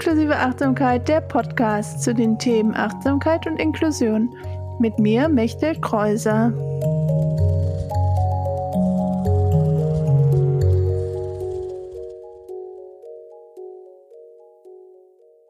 Inklusive Achtsamkeit, der Podcast zu den Themen Achtsamkeit und Inklusion. Mit mir, Mechtel Kreuser.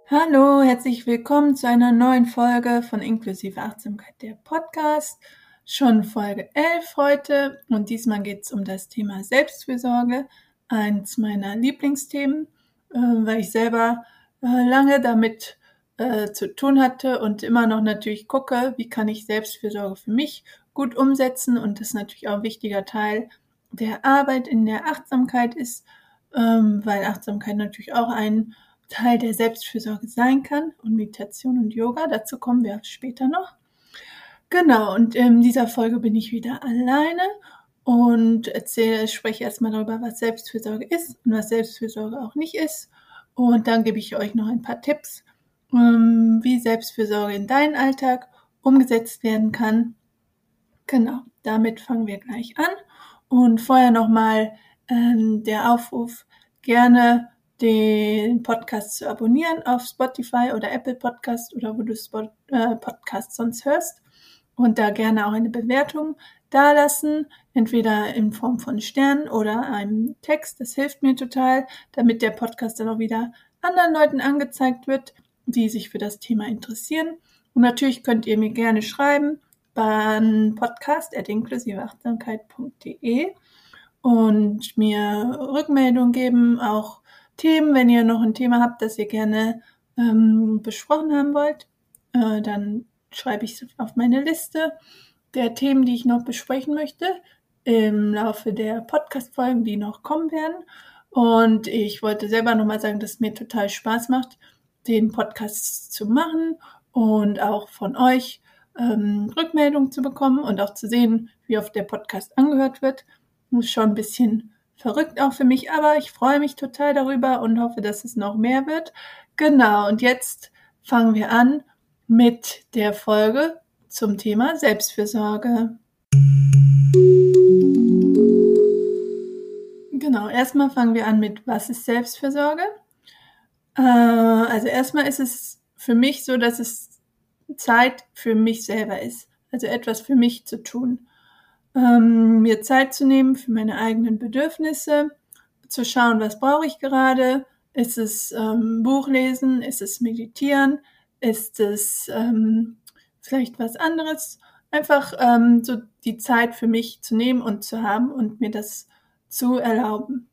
Hallo, herzlich willkommen zu einer neuen Folge von Inklusive Achtsamkeit, der Podcast. Schon Folge 11 heute und diesmal geht es um das Thema Selbstfürsorge, eins meiner Lieblingsthemen, äh, weil ich selber lange damit äh, zu tun hatte und immer noch natürlich gucke, wie kann ich Selbstfürsorge für mich gut umsetzen. Und das natürlich auch ein wichtiger Teil der Arbeit in der Achtsamkeit ist, ähm, weil Achtsamkeit natürlich auch ein Teil der Selbstfürsorge sein kann. Und Meditation und Yoga, dazu kommen wir später noch. Genau, und in dieser Folge bin ich wieder alleine und erzähle, spreche erstmal darüber, was Selbstfürsorge ist und was Selbstfürsorge auch nicht ist und dann gebe ich euch noch ein paar Tipps, ähm, wie Selbstfürsorge in deinen Alltag umgesetzt werden kann. Genau, damit fangen wir gleich an. Und vorher nochmal ähm, der Aufruf, gerne den Podcast zu abonnieren auf Spotify oder Apple Podcast oder wo du Spot, äh, Podcast sonst hörst. Und da gerne auch eine Bewertung dalassen, entweder in Form von Sternen oder einem Text. Das hilft mir total, damit der Podcast dann auch wieder anderen Leuten angezeigt wird, die sich für das Thema interessieren. Und natürlich könnt ihr mir gerne schreiben beim Podcast at inklusiveachtsamkeit.de und mir Rückmeldungen geben, auch Themen, wenn ihr noch ein Thema habt, das ihr gerne ähm, besprochen haben wollt, äh, dann schreibe ich es auf meine Liste der Themen, die ich noch besprechen möchte im Laufe der Podcast-Folgen, die noch kommen werden. Und ich wollte selber nochmal sagen, dass es mir total Spaß macht, den Podcast zu machen und auch von euch ähm, Rückmeldungen zu bekommen und auch zu sehen, wie oft der Podcast angehört wird. Ist schon ein bisschen verrückt auch für mich, aber ich freue mich total darüber und hoffe, dass es noch mehr wird. Genau, und jetzt fangen wir an mit der Folge zum Thema Selbstfürsorge. Genau, erstmal fangen wir an mit, was ist Selbstfürsorge? Äh, also erstmal ist es für mich so, dass es Zeit für mich selber ist. Also etwas für mich zu tun. Ähm, mir Zeit zu nehmen für meine eigenen Bedürfnisse, zu schauen, was brauche ich gerade. Ist es ähm, Buch lesen? Ist es meditieren? Ist es ähm, vielleicht was anderes. Einfach ähm, so die Zeit für mich zu nehmen und zu haben und mir das zu erlauben.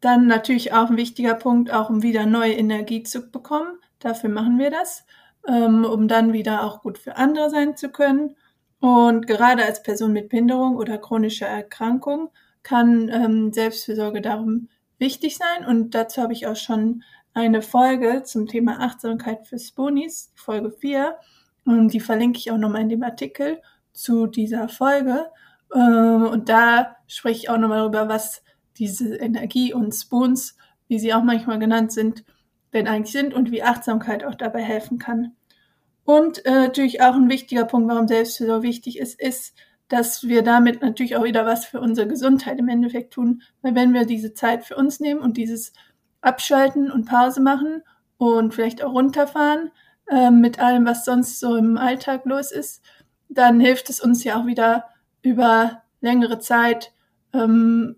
Dann natürlich auch ein wichtiger Punkt, auch um wieder neue Energie zu bekommen. Dafür machen wir das, ähm, um dann wieder auch gut für andere sein zu können. Und gerade als Person mit Behinderung oder chronischer Erkrankung kann ähm, Selbstfürsorge darum wichtig sein. Und dazu habe ich auch schon eine Folge zum Thema Achtsamkeit für Spoonies, Folge 4. Und die verlinke ich auch nochmal in dem Artikel zu dieser Folge. Ähm, und da spreche ich auch nochmal darüber, was diese Energie und Spoons, wie sie auch manchmal genannt sind, denn eigentlich sind und wie Achtsamkeit auch dabei helfen kann. Und äh, natürlich auch ein wichtiger Punkt, warum Selbstfürsorge wichtig ist, ist, dass wir damit natürlich auch wieder was für unsere Gesundheit im Endeffekt tun. Weil wenn wir diese Zeit für uns nehmen und dieses abschalten und Pause machen und vielleicht auch runterfahren äh, mit allem, was sonst so im Alltag los ist, dann hilft es uns ja auch wieder über längere Zeit ähm,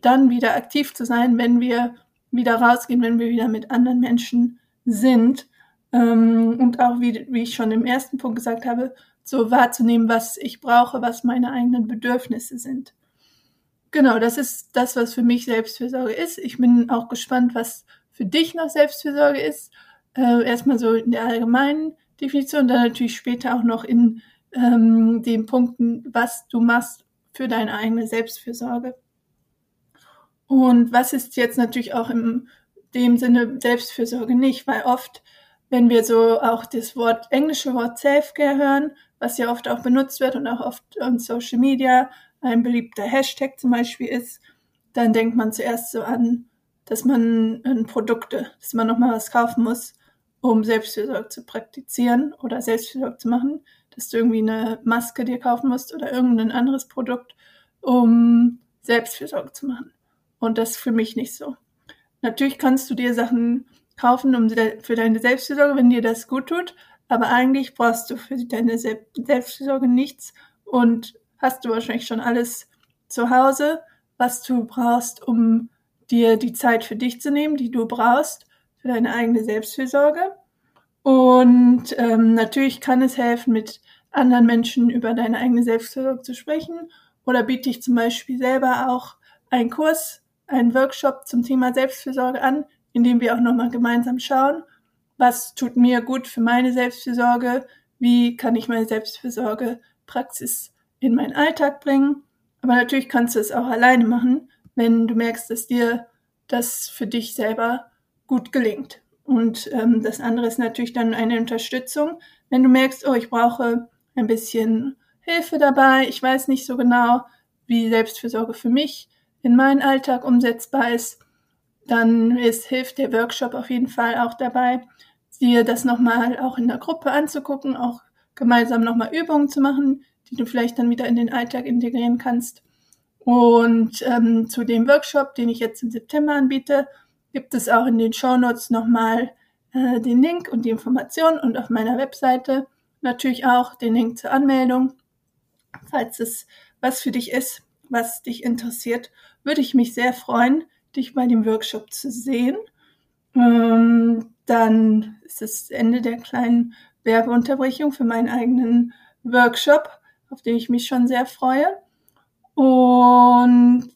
dann wieder aktiv zu sein, wenn wir wieder rausgehen, wenn wir wieder mit anderen Menschen sind. Ähm, und auch, wie, wie ich schon im ersten Punkt gesagt habe, so wahrzunehmen, was ich brauche, was meine eigenen Bedürfnisse sind. Genau, das ist das, was für mich Selbstfürsorge ist. Ich bin auch gespannt, was für dich noch Selbstfürsorge ist. Äh, erstmal so in der allgemeinen Definition, dann natürlich später auch noch in ähm, den Punkten, was du machst für deine eigene Selbstfürsorge. Und was ist jetzt natürlich auch im dem Sinne Selbstfürsorge nicht, weil oft, wenn wir so auch das Wort, englische Wort Selfcare hören, was ja oft auch benutzt wird und auch oft on Social Media, ein beliebter Hashtag zum Beispiel ist, dann denkt man zuerst so an, dass man an Produkte, dass man nochmal was kaufen muss, um Selbstfürsorge zu praktizieren oder Selbstfürsorge zu machen, dass du irgendwie eine Maske dir kaufen musst oder irgendein anderes Produkt, um Selbstfürsorge zu machen. Und das ist für mich nicht so. Natürlich kannst du dir Sachen kaufen um für deine Selbstfürsorge, wenn dir das gut tut. Aber eigentlich brauchst du für deine Selbstfürsorge nichts und hast du wahrscheinlich schon alles zu Hause, was du brauchst, um dir die Zeit für dich zu nehmen, die du brauchst für deine eigene Selbstfürsorge. Und ähm, natürlich kann es helfen, mit anderen Menschen über deine eigene Selbstfürsorge zu sprechen. Oder biete ich zum Beispiel selber auch einen Kurs, einen Workshop zum Thema Selbstfürsorge an, in dem wir auch nochmal gemeinsam schauen, was tut mir gut für meine Selbstfürsorge, wie kann ich meine Selbstfürsorge-Praxis in meinen Alltag bringen. Aber natürlich kannst du es auch alleine machen, wenn du merkst, dass dir das für dich selber gut gelingt. Und ähm, das andere ist natürlich dann eine Unterstützung, wenn du merkst, oh, ich brauche ein bisschen Hilfe dabei, ich weiß nicht so genau, wie Selbstfürsorge für mich in meinen Alltag umsetzbar ist, dann ist, hilft der Workshop auf jeden Fall auch dabei, dir das nochmal auch in der Gruppe anzugucken, auch gemeinsam nochmal Übungen zu machen, die du vielleicht dann wieder in den Alltag integrieren kannst. Und ähm, zu dem Workshop, den ich jetzt im September anbiete, gibt es auch in den Show Notes nochmal äh, den Link und die Informationen und auf meiner Webseite natürlich auch den Link zur Anmeldung. Falls es was für dich ist, was dich interessiert, würde ich mich sehr freuen, dich bei dem Workshop zu sehen. Ähm, dann ist es Ende der kleinen Werbeunterbrechung für meinen eigenen Workshop, auf den ich mich schon sehr freue. Und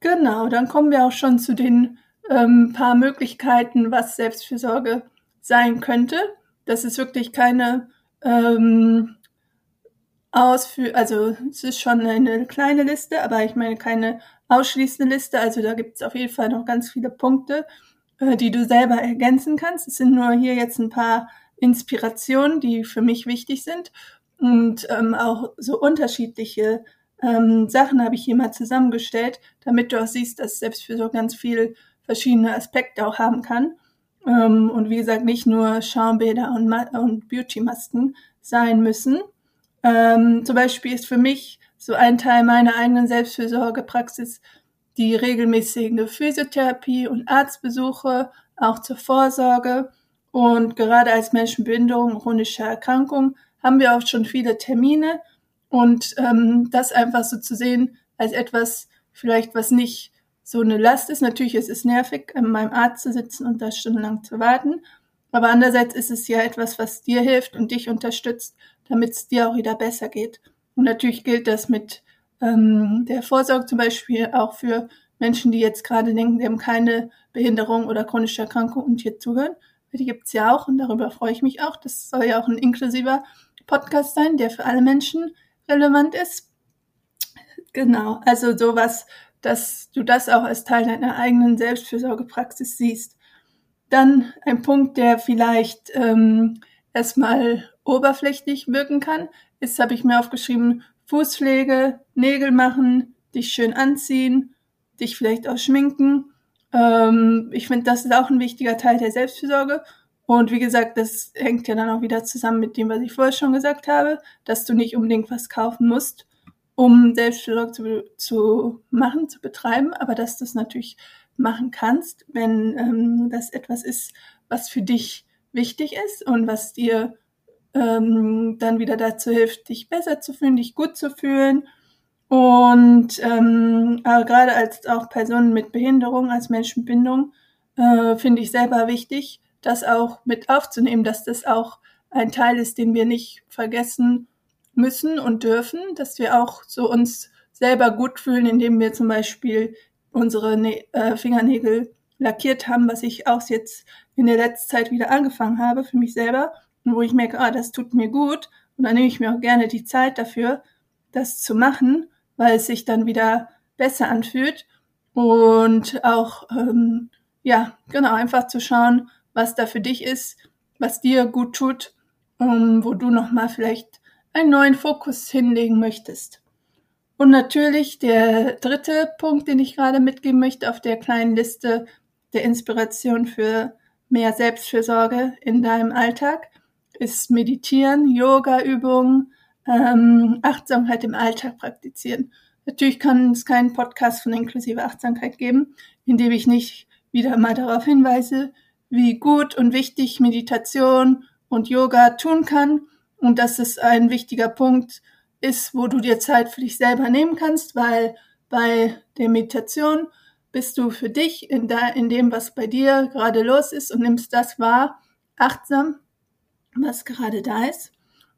genau, dann kommen wir auch schon zu den ähm, paar Möglichkeiten, was Selbstfürsorge sein könnte. Das ist wirklich keine ähm, Ausführ, also es ist schon eine kleine Liste, aber ich meine keine ausschließende Liste. Also da gibt es auf jeden Fall noch ganz viele Punkte, äh, die du selber ergänzen kannst. Es sind nur hier jetzt ein paar Inspirationen, die für mich wichtig sind. Und ähm, auch so unterschiedliche ähm, Sachen habe ich hier mal zusammengestellt, damit du auch siehst, dass Selbstfürsorge ganz viel verschiedene Aspekte auch haben kann. Ähm, und wie gesagt, nicht nur Schaumbäder und, und Beauty-Masken sein müssen. Ähm, zum Beispiel ist für mich so ein Teil meiner eigenen Selbstfürsorgepraxis die regelmäßige Physiotherapie und Arztbesuche, auch zur Vorsorge. Und gerade als Menschen mit Behinderung, chronischer Erkrankung haben wir auch schon viele Termine. Und ähm, das einfach so zu sehen als etwas vielleicht, was nicht so eine Last ist. Natürlich ist es nervig, an meinem Arzt zu sitzen und da stundenlang zu warten. Aber andererseits ist es ja etwas, was dir hilft und dich unterstützt, damit es dir auch wieder besser geht. Und natürlich gilt das mit ähm, der Vorsorge zum Beispiel auch für Menschen, die jetzt gerade denken, sie haben keine Behinderung oder chronische Erkrankung und hier zuhören. Die gibt's ja auch und darüber freue ich mich auch. Das soll ja auch ein inklusiver Podcast sein, der für alle Menschen relevant ist. Genau, also sowas, dass du das auch als Teil deiner eigenen Selbstfürsorgepraxis siehst. Dann ein Punkt, der vielleicht ähm, erstmal oberflächlich wirken kann, ist, habe ich mir aufgeschrieben, Fußpflege, Nägel machen, dich schön anziehen, dich vielleicht auch schminken. Ähm, ich finde, das ist auch ein wichtiger Teil der Selbstfürsorge. Und wie gesagt, das hängt ja dann auch wieder zusammen mit dem, was ich vorher schon gesagt habe, dass du nicht unbedingt was kaufen musst, um Selbstfürsorge zu, zu machen, zu betreiben, aber dass du es natürlich machen kannst, wenn ähm, das etwas ist, was für dich wichtig ist und was dir ähm, dann wieder dazu hilft, dich besser zu fühlen, dich gut zu fühlen. Und ähm, gerade als auch Personen mit Behinderung, als Menschen mit Behinderung, äh, finde ich selber wichtig, das auch mit aufzunehmen, dass das auch ein Teil ist, den wir nicht vergessen müssen und dürfen, dass wir auch so uns selber gut fühlen, indem wir zum Beispiel unsere ne äh, Fingernägel lackiert haben, was ich auch jetzt in der letzten Zeit wieder angefangen habe für mich selber und wo ich merke, ah, das tut mir gut und dann nehme ich mir auch gerne die Zeit dafür, das zu machen, weil es sich dann wieder besser anfühlt und auch ähm, ja genau einfach zu schauen, was da für dich ist, was dir gut tut, um, wo du noch mal vielleicht einen neuen Fokus hinlegen möchtest. Und natürlich der dritte Punkt, den ich gerade mitgeben möchte auf der kleinen Liste der Inspiration für mehr Selbstfürsorge in deinem Alltag, ist Meditieren, Yoga-Übungen, ähm, Achtsamkeit im Alltag praktizieren. Natürlich kann es keinen Podcast von inklusive Achtsamkeit geben, in dem ich nicht wieder mal darauf hinweise, wie gut und wichtig Meditation und Yoga tun kann und dass es ein wichtiger Punkt ist, wo du dir Zeit für dich selber nehmen kannst, weil bei der Meditation bist du für dich in, da, in dem, was bei dir gerade los ist und nimmst das wahr, achtsam, was gerade da ist.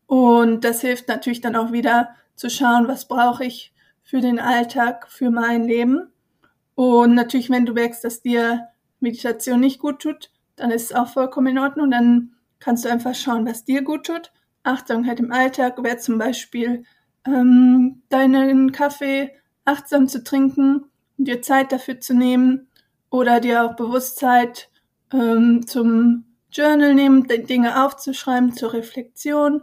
Und das hilft natürlich dann auch wieder zu schauen, was brauche ich für den Alltag, für mein Leben. Und natürlich, wenn du merkst, dass dir Meditation nicht gut tut, dann ist es auch vollkommen in Ordnung. Dann kannst du einfach schauen, was dir gut tut. Achtsamkeit im Alltag wäre zum Beispiel ähm, deinen Kaffee achtsam zu trinken und dir Zeit dafür zu nehmen oder dir auch Bewusstheit ähm, zum Journal nehmen, Dinge aufzuschreiben zur Reflexion.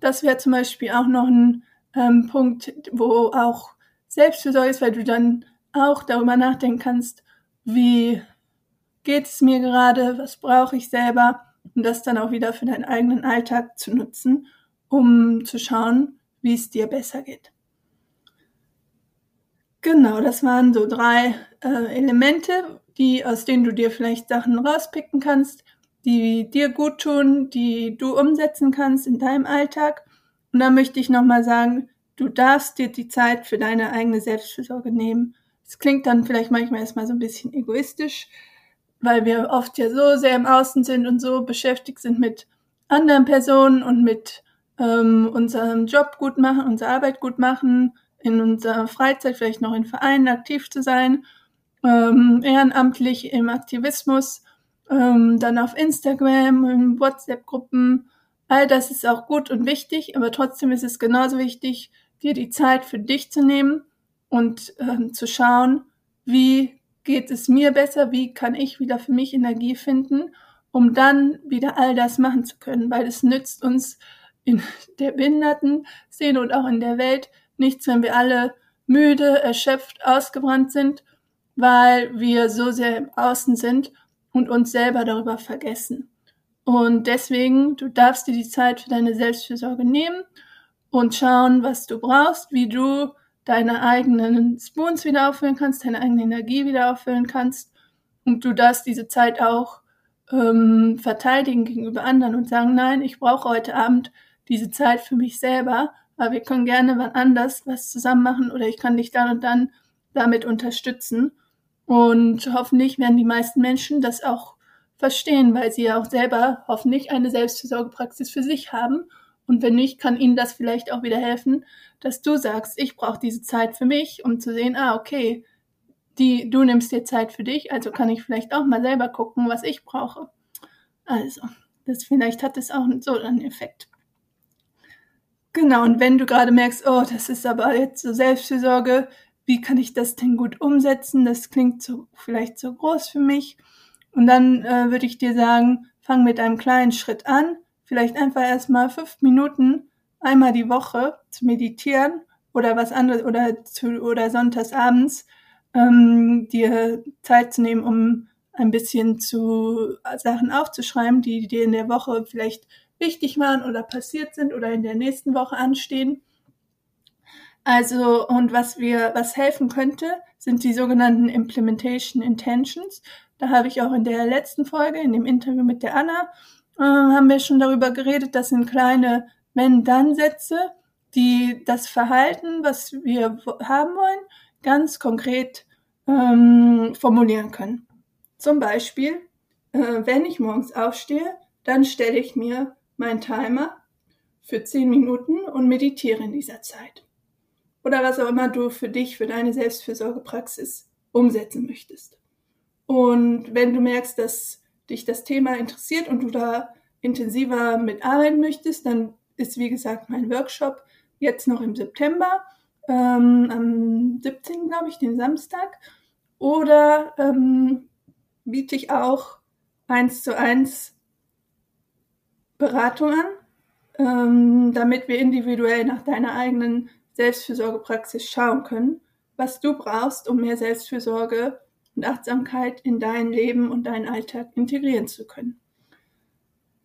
Das wäre zum Beispiel auch noch ein ähm, Punkt, wo auch Selbstfürsorge ist, weil du dann auch darüber nachdenken kannst, wie geht es mir gerade, was brauche ich selber und das dann auch wieder für deinen eigenen Alltag zu nutzen, um zu schauen, wie es dir besser geht. Genau, das waren so drei äh, Elemente, die, aus denen du dir vielleicht Sachen rauspicken kannst, die dir gut tun, die du umsetzen kannst in deinem Alltag. Und da möchte ich nochmal sagen, du darfst dir die Zeit für deine eigene Selbstfürsorge nehmen. Es klingt dann vielleicht manchmal erstmal so ein bisschen egoistisch, weil wir oft ja so sehr im Außen sind und so beschäftigt sind mit anderen Personen und mit ähm, unserem Job gut machen, unsere Arbeit gut machen, in unserer Freizeit vielleicht noch in Vereinen aktiv zu sein, ähm, ehrenamtlich im Aktivismus, ähm, dann auf Instagram, in WhatsApp-Gruppen. All das ist auch gut und wichtig, aber trotzdem ist es genauso wichtig, dir die Zeit für dich zu nehmen und ähm, zu schauen, wie geht es mir besser, wie kann ich wieder für mich Energie finden, um dann wieder all das machen zu können, weil es nützt uns in der Behindertenszene und auch in der Welt nichts, wenn wir alle müde, erschöpft, ausgebrannt sind, weil wir so sehr im Außen sind und uns selber darüber vergessen. Und deswegen, du darfst dir die Zeit für deine Selbstfürsorge nehmen und schauen, was du brauchst, wie du deine eigenen Spoons wieder auffüllen kannst, deine eigene Energie wieder auffüllen kannst. Und du darfst diese Zeit auch ähm, verteidigen gegenüber anderen und sagen, nein, ich brauche heute Abend diese Zeit für mich selber, aber wir können gerne wann anders was zusammen machen oder ich kann dich dann und dann damit unterstützen. Und hoffentlich werden die meisten Menschen das auch verstehen, weil sie ja auch selber hoffentlich eine Selbstversorgepraxis für sich haben. Und wenn nicht, kann ihnen das vielleicht auch wieder helfen, dass du sagst, ich brauche diese Zeit für mich, um zu sehen, ah, okay, die, du nimmst dir Zeit für dich, also kann ich vielleicht auch mal selber gucken, was ich brauche. Also, das vielleicht hat es auch so einen Effekt. Genau, und wenn du gerade merkst, oh, das ist aber jetzt so Selbstfürsorge, wie kann ich das denn gut umsetzen? Das klingt so, vielleicht so groß für mich. Und dann äh, würde ich dir sagen, fang mit einem kleinen Schritt an. Vielleicht einfach erstmal fünf Minuten einmal die Woche zu meditieren oder was anderes oder zu, oder sonntags abends ähm, dir Zeit zu nehmen, um ein bisschen zu Sachen aufzuschreiben, die dir in der Woche vielleicht wichtig waren oder passiert sind oder in der nächsten Woche anstehen. Also, und was wir, was helfen könnte, sind die sogenannten Implementation Intentions. Da habe ich auch in der letzten Folge, in dem Interview mit der Anna, äh, haben wir schon darüber geredet, das sind kleine Wenn-Dann-Sätze, die das Verhalten, was wir haben wollen, ganz konkret ähm, formulieren können. Zum Beispiel, äh, wenn ich morgens aufstehe, dann stelle ich mir meinen Timer für zehn Minuten und meditiere in dieser Zeit. Oder was auch immer du für dich, für deine Selbstfürsorgepraxis umsetzen möchtest. Und wenn du merkst, dass dich das Thema interessiert und du da intensiver mitarbeiten möchtest, dann ist wie gesagt mein Workshop jetzt noch im September, ähm, am 17. glaube ich, den Samstag. Oder ähm, biete ich auch eins zu eins Beratung an, ähm, damit wir individuell nach deiner eigenen Selbstfürsorgepraxis schauen können, was du brauchst, um mehr Selbstfürsorge und Achtsamkeit in dein Leben und deinen Alltag integrieren zu können.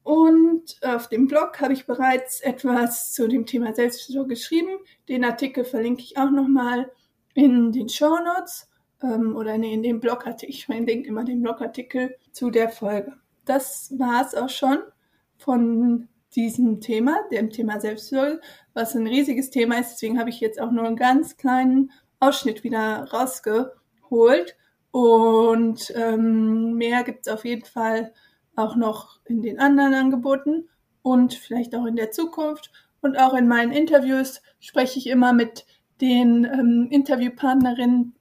Und auf dem Blog habe ich bereits etwas zu dem Thema Selbstfürsorge geschrieben. Den Artikel verlinke ich auch nochmal in den Show Notes. ähm, oder nee, in dem Blogartikel, ich verlinke immer den Blogartikel zu der Folge. Das war es auch schon von diesem Thema, dem Thema Selbstfürsorge, was ein riesiges Thema ist. Deswegen habe ich jetzt auch nur einen ganz kleinen Ausschnitt wieder rausgeholt. Und ähm, mehr gibt es auf jeden Fall auch noch in den anderen Angeboten und vielleicht auch in der Zukunft. Und auch in meinen Interviews spreche ich immer mit den ähm, Interviewpartnerinnen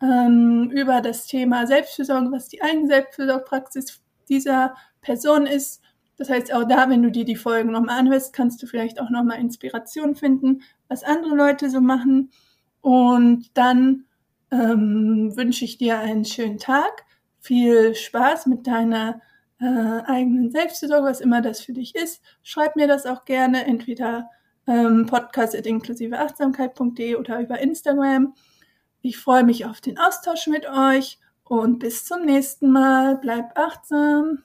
ähm, über das Thema Selbstfürsorge, was die eigene Selbstfürsorgepraxis dieser Person ist. Das heißt, auch da, wenn du dir die Folgen nochmal anhörst, kannst du vielleicht auch nochmal Inspiration finden, was andere Leute so machen. Und dann ähm, wünsche ich dir einen schönen Tag, viel Spaß mit deiner äh, eigenen Selbstfürsorge, was immer das für dich ist. Schreib mir das auch gerne, entweder ähm, podcast.inklusiveachtsamkeit.de oder über Instagram. Ich freue mich auf den Austausch mit euch und bis zum nächsten Mal. Bleib achtsam.